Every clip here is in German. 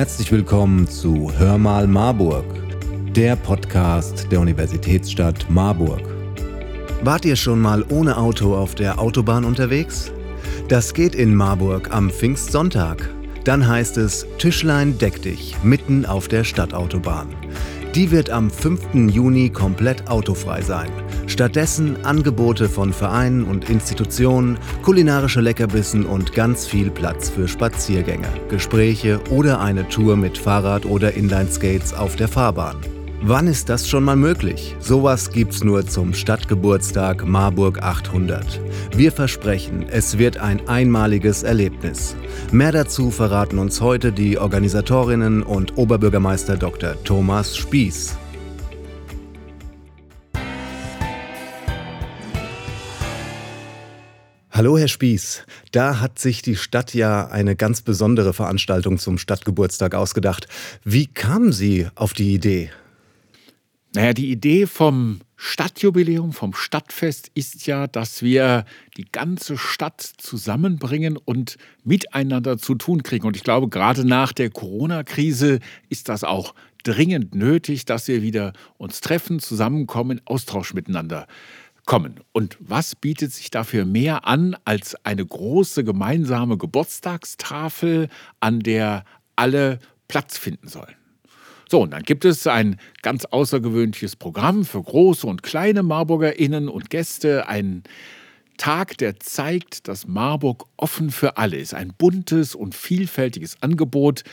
Herzlich willkommen zu Hör mal Marburg, der Podcast der Universitätsstadt Marburg. Wart ihr schon mal ohne Auto auf der Autobahn unterwegs? Das geht in Marburg am Pfingstsonntag. Dann heißt es Tischlein deck dich mitten auf der Stadtautobahn. Die wird am 5. Juni komplett autofrei sein. Stattdessen Angebote von Vereinen und Institutionen, kulinarische Leckerbissen und ganz viel Platz für Spaziergänge, Gespräche oder eine Tour mit Fahrrad oder Inlineskates auf der Fahrbahn. Wann ist das schon mal möglich? Sowas gibt's nur zum Stadtgeburtstag Marburg 800. Wir versprechen, es wird ein einmaliges Erlebnis. Mehr dazu verraten uns heute die Organisatorinnen und Oberbürgermeister Dr. Thomas Spieß. Hallo, Herr Spieß. Da hat sich die Stadt ja eine ganz besondere Veranstaltung zum Stadtgeburtstag ausgedacht. Wie kamen Sie auf die Idee? Naja, die Idee vom Stadtjubiläum, vom Stadtfest ist ja, dass wir die ganze Stadt zusammenbringen und miteinander zu tun kriegen. Und ich glaube, gerade nach der Corona-Krise ist das auch dringend nötig, dass wir wieder uns treffen, zusammenkommen, Austausch miteinander kommen. Und was bietet sich dafür mehr an als eine große gemeinsame Geburtstagstafel, an der alle Platz finden sollen? So, und dann gibt es ein ganz außergewöhnliches Programm für große und kleine MarburgerInnen und Gäste, ein Tag, der zeigt, dass Marburg offen für alle ist. Ein buntes und vielfältiges Angebot.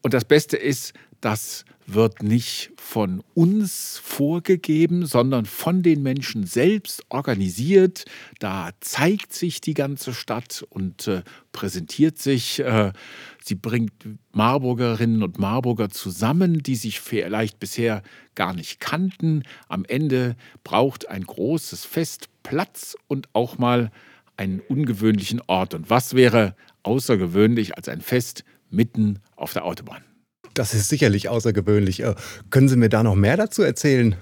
Und das Beste ist, das wird nicht von uns vorgegeben, sondern von den Menschen selbst organisiert. Da zeigt sich die ganze Stadt und äh, präsentiert sich. Äh, sie bringt Marburgerinnen und Marburger zusammen, die sich vielleicht bisher gar nicht kannten. Am Ende braucht ein großes Fest Platz und auch mal einen ungewöhnlichen Ort. Und was wäre außergewöhnlich als ein Fest mitten auf der Autobahn? Das ist sicherlich außergewöhnlich. Äh, können Sie mir da noch mehr dazu erzählen?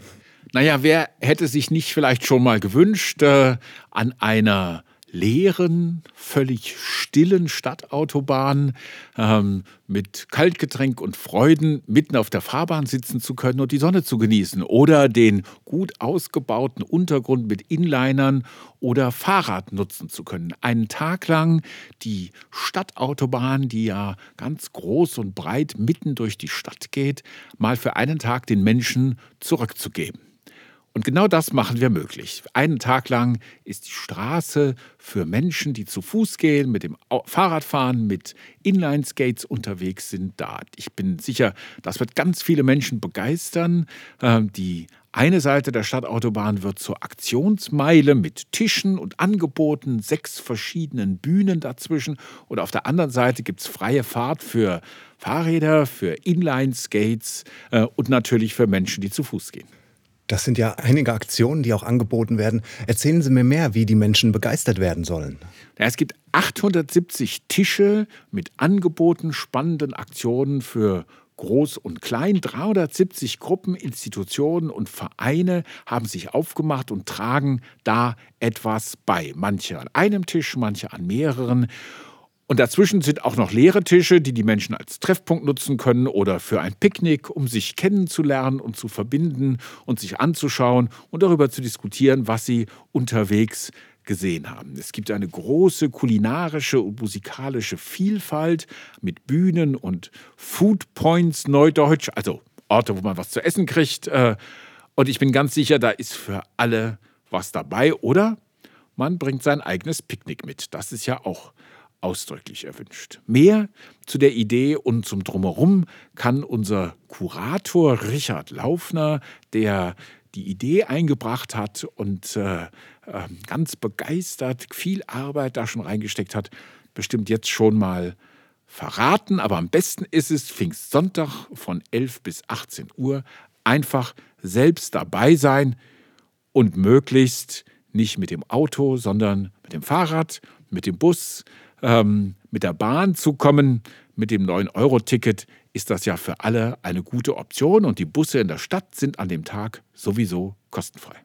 Naja, wer hätte sich nicht vielleicht schon mal gewünscht, äh, an einer leeren, völlig stillen Stadtautobahn ähm, mit Kaltgetränk und Freuden mitten auf der Fahrbahn sitzen zu können und die Sonne zu genießen oder den gut ausgebauten Untergrund mit Inlinern oder Fahrrad nutzen zu können. Einen Tag lang die Stadtautobahn, die ja ganz groß und breit mitten durch die Stadt geht, mal für einen Tag den Menschen zurückzugeben. Und genau das machen wir möglich. Einen Tag lang ist die Straße für Menschen, die zu Fuß gehen, mit dem Fahrrad fahren, mit Inline-Skates unterwegs sind, da. Ich bin sicher, das wird ganz viele Menschen begeistern. Ähm, die eine Seite der Stadtautobahn wird zur Aktionsmeile mit Tischen und Angeboten, sechs verschiedenen Bühnen dazwischen. Und auf der anderen Seite gibt es freie Fahrt für Fahrräder, für Inline-Skates äh, und natürlich für Menschen, die zu Fuß gehen. Das sind ja einige Aktionen, die auch angeboten werden. Erzählen Sie mir mehr, wie die Menschen begeistert werden sollen. Es gibt 870 Tische mit Angeboten, spannenden Aktionen für Groß und Klein. 370 Gruppen, Institutionen und Vereine haben sich aufgemacht und tragen da etwas bei. Manche an einem Tisch, manche an mehreren. Und dazwischen sind auch noch leere Tische, die die Menschen als Treffpunkt nutzen können oder für ein Picknick, um sich kennenzulernen und zu verbinden und sich anzuschauen und darüber zu diskutieren, was sie unterwegs gesehen haben. Es gibt eine große kulinarische und musikalische Vielfalt mit Bühnen und Food Points Neudeutsch, also Orte, wo man was zu essen kriegt. Äh, und ich bin ganz sicher, da ist für alle was dabei. Oder man bringt sein eigenes Picknick mit. Das ist ja auch ausdrücklich erwünscht. Mehr zu der Idee und zum Drumherum kann unser Kurator Richard Laufner, der die Idee eingebracht hat und äh, äh, ganz begeistert viel Arbeit da schon reingesteckt hat, bestimmt jetzt schon mal verraten. Aber am besten ist es Pfingstsonntag von 11 bis 18 Uhr einfach selbst dabei sein und möglichst nicht mit dem Auto, sondern mit dem Fahrrad, mit dem Bus, ähm, mit der Bahn zu kommen, mit dem 9-Euro-Ticket, ist das ja für alle eine gute Option und die Busse in der Stadt sind an dem Tag sowieso kostenfrei.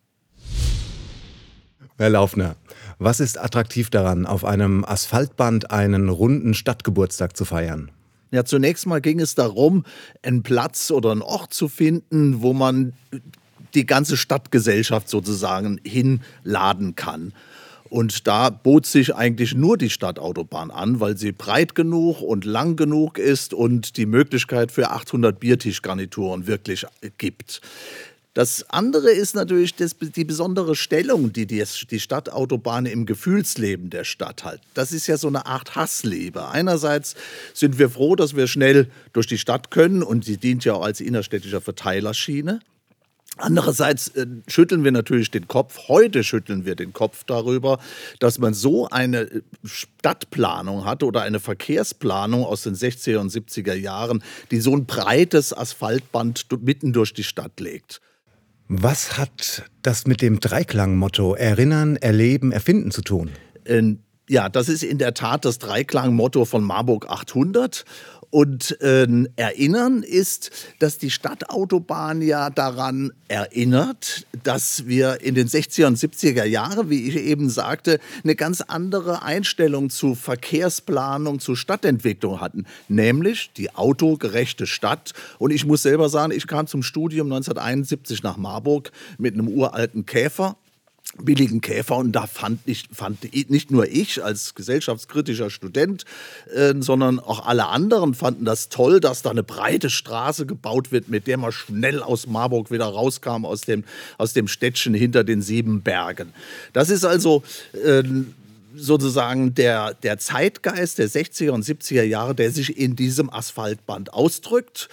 Herr Laufner, was ist attraktiv daran, auf einem Asphaltband einen runden Stadtgeburtstag zu feiern? Ja, zunächst mal ging es darum, einen Platz oder einen Ort zu finden, wo man die ganze Stadtgesellschaft sozusagen hinladen kann. Und da bot sich eigentlich nur die Stadtautobahn an, weil sie breit genug und lang genug ist und die Möglichkeit für 800 Biertischgarnituren wirklich gibt. Das andere ist natürlich das, die besondere Stellung, die, die die Stadtautobahn im Gefühlsleben der Stadt hat. Das ist ja so eine Art Hassliebe. Einerseits sind wir froh, dass wir schnell durch die Stadt können und sie dient ja auch als innerstädtischer Verteilerschiene. Andererseits äh, schütteln wir natürlich den Kopf, heute schütteln wir den Kopf darüber, dass man so eine äh, Stadtplanung hatte oder eine Verkehrsplanung aus den 60er und 70er Jahren, die so ein breites Asphaltband mitten durch die Stadt legt. Was hat das mit dem Dreiklangmotto Erinnern, Erleben, Erfinden zu tun? Ähm, ja, das ist in der Tat das Dreiklangmotto von Marburg 800. Und äh, erinnern ist, dass die Stadtautobahn ja daran erinnert, dass wir in den 60er und 70er Jahren, wie ich eben sagte, eine ganz andere Einstellung zu Verkehrsplanung, zu Stadtentwicklung hatten, nämlich die autogerechte Stadt. Und ich muss selber sagen, ich kam zum Studium 1971 nach Marburg mit einem uralten Käfer billigen Käfer und da fand, ich, fand nicht nur ich als gesellschaftskritischer Student, äh, sondern auch alle anderen fanden das toll, dass da eine breite Straße gebaut wird, mit der man schnell aus Marburg wieder rauskam, aus dem, aus dem Städtchen hinter den sieben Bergen. Das ist also äh, sozusagen der, der Zeitgeist der 60er und 70er Jahre, der sich in diesem Asphaltband ausdrückt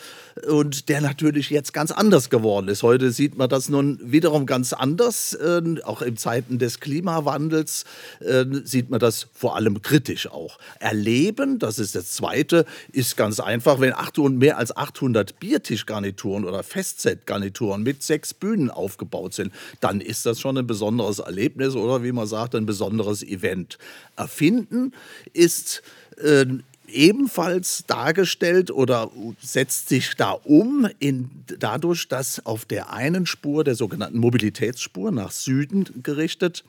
und der natürlich jetzt ganz anders geworden ist. Heute sieht man das nun wiederum ganz anders. Äh, auch in Zeiten des Klimawandels äh, sieht man das vor allem kritisch auch. Erleben, das ist das Zweite, ist ganz einfach. Wenn 800, mehr als 800 Biertischgarnituren oder Festsetgarnituren mit sechs Bühnen aufgebaut sind, dann ist das schon ein besonderes Erlebnis oder wie man sagt, ein besonderes Event. Erfinden ist äh, ebenfalls dargestellt oder setzt sich da um in, dadurch, dass auf der einen Spur, der sogenannten Mobilitätsspur nach Süden gerichtet,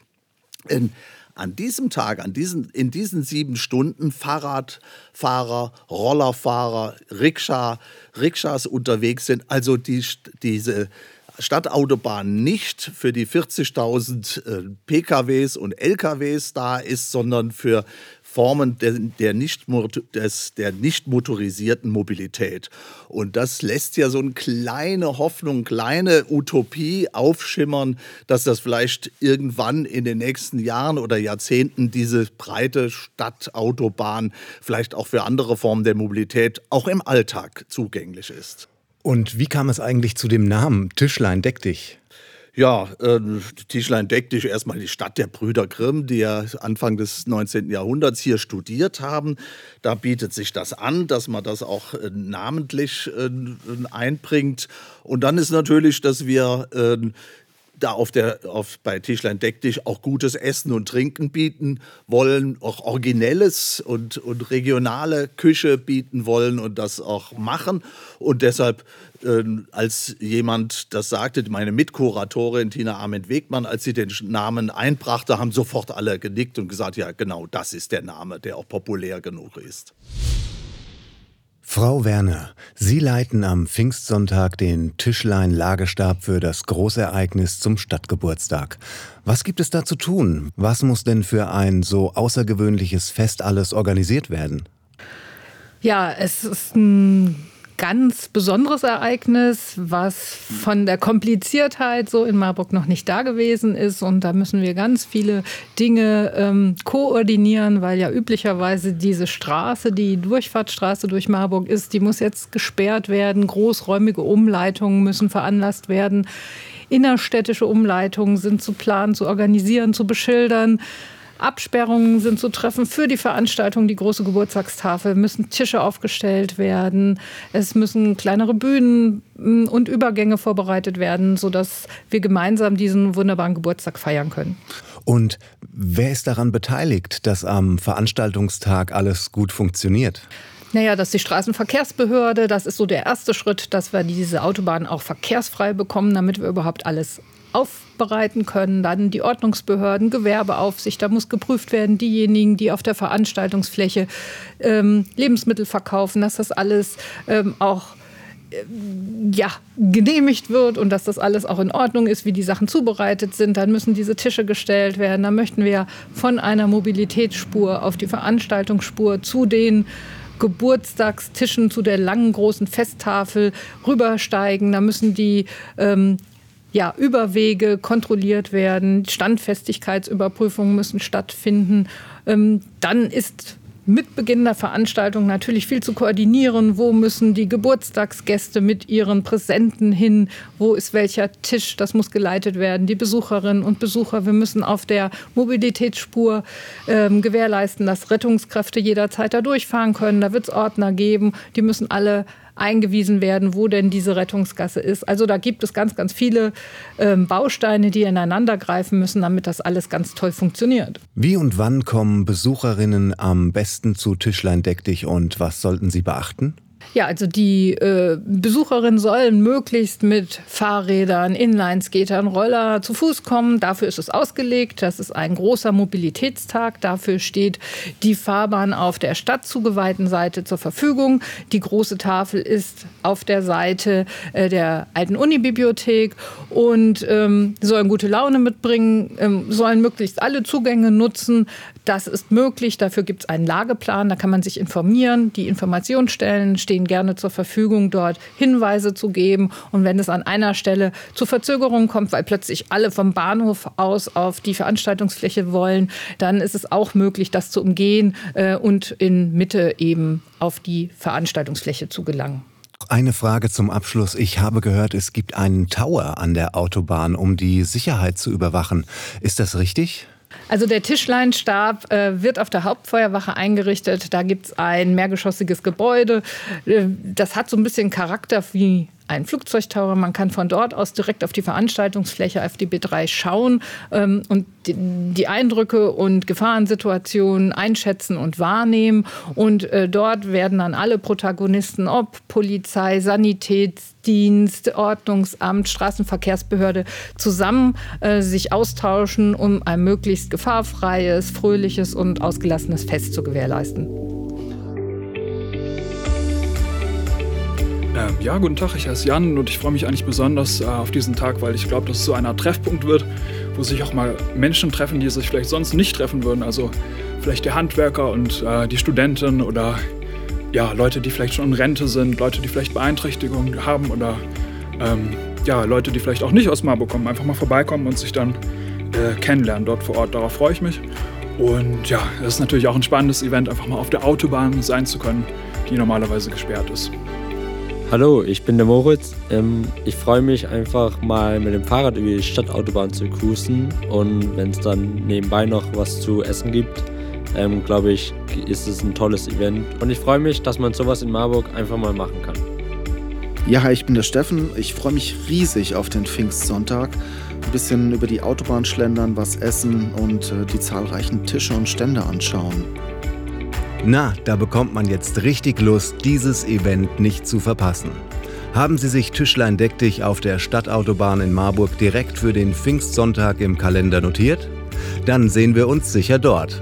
in, an diesem Tag, an diesen, in diesen sieben Stunden Fahrradfahrer, Rollerfahrer, Rikscha, Rikschas unterwegs sind. Also die, diese Stadtautobahn nicht für die 40.000 äh, PKWs und LKWs da ist, sondern für Formen der, der, nicht, des, der nicht motorisierten Mobilität. Und das lässt ja so eine kleine Hoffnung, kleine Utopie aufschimmern, dass das vielleicht irgendwann in den nächsten Jahren oder Jahrzehnten diese breite Stadtautobahn vielleicht auch für andere Formen der Mobilität auch im Alltag zugänglich ist. Und wie kam es eigentlich zu dem Namen Tischlein deck dich? Ja, äh, Tischlein deck dich erstmal die Stadt der Brüder Grimm, die ja Anfang des 19. Jahrhunderts hier studiert haben. Da bietet sich das an, dass man das auch äh, namentlich äh, einbringt. Und dann ist natürlich, dass wir äh, da auf der, auf, bei Tischlein Deck dich auch gutes Essen und Trinken bieten wollen, auch originelles und, und regionale Küche bieten wollen und das auch machen. Und deshalb, äh, als jemand das sagte, meine Mitkuratorin Tina Arment-Wegmann, als sie den Namen einbrachte, haben sofort alle genickt und gesagt, ja genau, das ist der Name, der auch populär genug ist. Frau Werner, Sie leiten am Pfingstsonntag den Tischlein-Lagestab für das Großereignis zum Stadtgeburtstag. Was gibt es da zu tun? Was muss denn für ein so außergewöhnliches Fest alles organisiert werden? Ja, es ist ein ganz besonderes Ereignis, was von der Kompliziertheit so in Marburg noch nicht da gewesen ist. Und da müssen wir ganz viele Dinge ähm, koordinieren, weil ja üblicherweise diese Straße, die Durchfahrtsstraße durch Marburg ist, die muss jetzt gesperrt werden. Großräumige Umleitungen müssen veranlasst werden. Innerstädtische Umleitungen sind zu planen, zu organisieren, zu beschildern. Absperrungen sind zu treffen für die Veranstaltung, die große Geburtstagstafel, müssen Tische aufgestellt werden, es müssen kleinere Bühnen mm, und Übergänge vorbereitet werden, sodass wir gemeinsam diesen wunderbaren Geburtstag feiern können. Und wer ist daran beteiligt, dass am Veranstaltungstag alles gut funktioniert? Naja, dass die Straßenverkehrsbehörde, das ist so der erste Schritt, dass wir diese Autobahn auch verkehrsfrei bekommen, damit wir überhaupt alles aufbereiten können. Dann die Ordnungsbehörden, Gewerbeaufsicht, da muss geprüft werden, diejenigen, die auf der Veranstaltungsfläche ähm, Lebensmittel verkaufen, dass das alles ähm, auch ja, genehmigt wird und dass das alles auch in Ordnung ist, wie die Sachen zubereitet sind. Dann müssen diese Tische gestellt werden. Dann möchten wir von einer Mobilitätsspur auf die Veranstaltungsspur zu den Geburtstagstischen, zu der langen großen Festtafel rübersteigen. Da müssen die ähm, ja, Überwege kontrolliert werden, Standfestigkeitsüberprüfungen müssen stattfinden. Ähm, dann ist mit Beginn der Veranstaltung natürlich viel zu koordinieren. Wo müssen die Geburtstagsgäste mit ihren Präsenten hin? Wo ist welcher Tisch? Das muss geleitet werden. Die Besucherinnen und Besucher. Wir müssen auf der Mobilitätsspur ähm, gewährleisten, dass Rettungskräfte jederzeit da durchfahren können. Da wird es Ordner geben. Die müssen alle eingewiesen werden, wo denn diese Rettungsgasse ist. Also da gibt es ganz, ganz viele ähm, Bausteine, die ineinander greifen müssen, damit das alles ganz toll funktioniert. Wie und wann kommen Besucherinnen am besten zu Tischlein Deck dich und was sollten sie beachten? Ja, also die äh, Besucherinnen sollen möglichst mit Fahrrädern, Inlineskatern, Roller zu Fuß kommen. Dafür ist es ausgelegt. Das ist ein großer Mobilitätstag. Dafür steht die Fahrbahn auf der stadtzugeweihten Seite zur Verfügung. Die große Tafel ist auf der Seite äh, der alten Unibibliothek und ähm, sollen gute Laune mitbringen, ähm, sollen möglichst alle Zugänge nutzen. Das ist möglich. Dafür gibt es einen Lageplan. Da kann man sich informieren. Die Informationsstellen stehen gerne zur Verfügung, dort Hinweise zu geben. Und wenn es an einer Stelle zu Verzögerungen kommt, weil plötzlich alle vom Bahnhof aus auf die Veranstaltungsfläche wollen, dann ist es auch möglich, das zu umgehen äh, und in Mitte eben auf die Veranstaltungsfläche zu gelangen. Eine Frage zum Abschluss. Ich habe gehört, es gibt einen Tower an der Autobahn, um die Sicherheit zu überwachen. Ist das richtig? Also der Tischleinstab äh, wird auf der Hauptfeuerwache eingerichtet. Da gibt es ein mehrgeschossiges Gebäude. Äh, das hat so ein bisschen Charakter wie ein Flugzeugtower. Man kann von dort aus direkt auf die Veranstaltungsfläche auf die B3 schauen ähm, und die, die, Eindrücke und Gefahrensituationen einschätzen und wahrnehmen. Und äh, dort werden dann alle Protagonisten, ob Polizei, Sanitätsdienst, Ordnungsamt, Straßenverkehrsbehörde, zusammen äh, sich austauschen, um ein möglichst gefahrfreies, fröhliches und ausgelassenes Fest zu gewährleisten. Ähm, ja, guten Tag, ich heiße Jan und ich freue mich eigentlich besonders äh, auf diesen Tag, weil ich glaube, dass es so einer Treffpunkt wird, wo sich auch mal Menschen treffen, die sich vielleicht sonst nicht treffen würden. Also vielleicht die Handwerker und äh, die Studenten oder ja, Leute, die vielleicht schon in Rente sind, Leute, die vielleicht Beeinträchtigungen haben oder ähm, ja, Leute, die vielleicht auch nicht aus Marburg kommen, einfach mal vorbeikommen und sich dann äh, kennenlernen dort vor Ort. Darauf freue ich mich. Und ja, das ist natürlich auch ein spannendes Event, einfach mal auf der Autobahn sein zu können, die normalerweise gesperrt ist. Hallo, ich bin der Moritz. Ähm, ich freue mich einfach mal mit dem Fahrrad über die Stadtautobahn zu cruisen und wenn es dann nebenbei noch was zu essen gibt, ähm, glaube ich, ist es ein tolles Event. Und ich freue mich, dass man sowas in Marburg einfach mal machen kann. Ja, hi, ich bin der Steffen. Ich freue mich riesig auf den Pfingstsonntag. Ein bisschen über die Autobahn schlendern, was essen und äh, die zahlreichen Tische und Stände anschauen. Na, da bekommt man jetzt richtig Lust, dieses Event nicht zu verpassen. Haben Sie sich Tischlein Deck dich auf der Stadtautobahn in Marburg direkt für den Pfingstsonntag im Kalender notiert? Dann sehen wir uns sicher dort.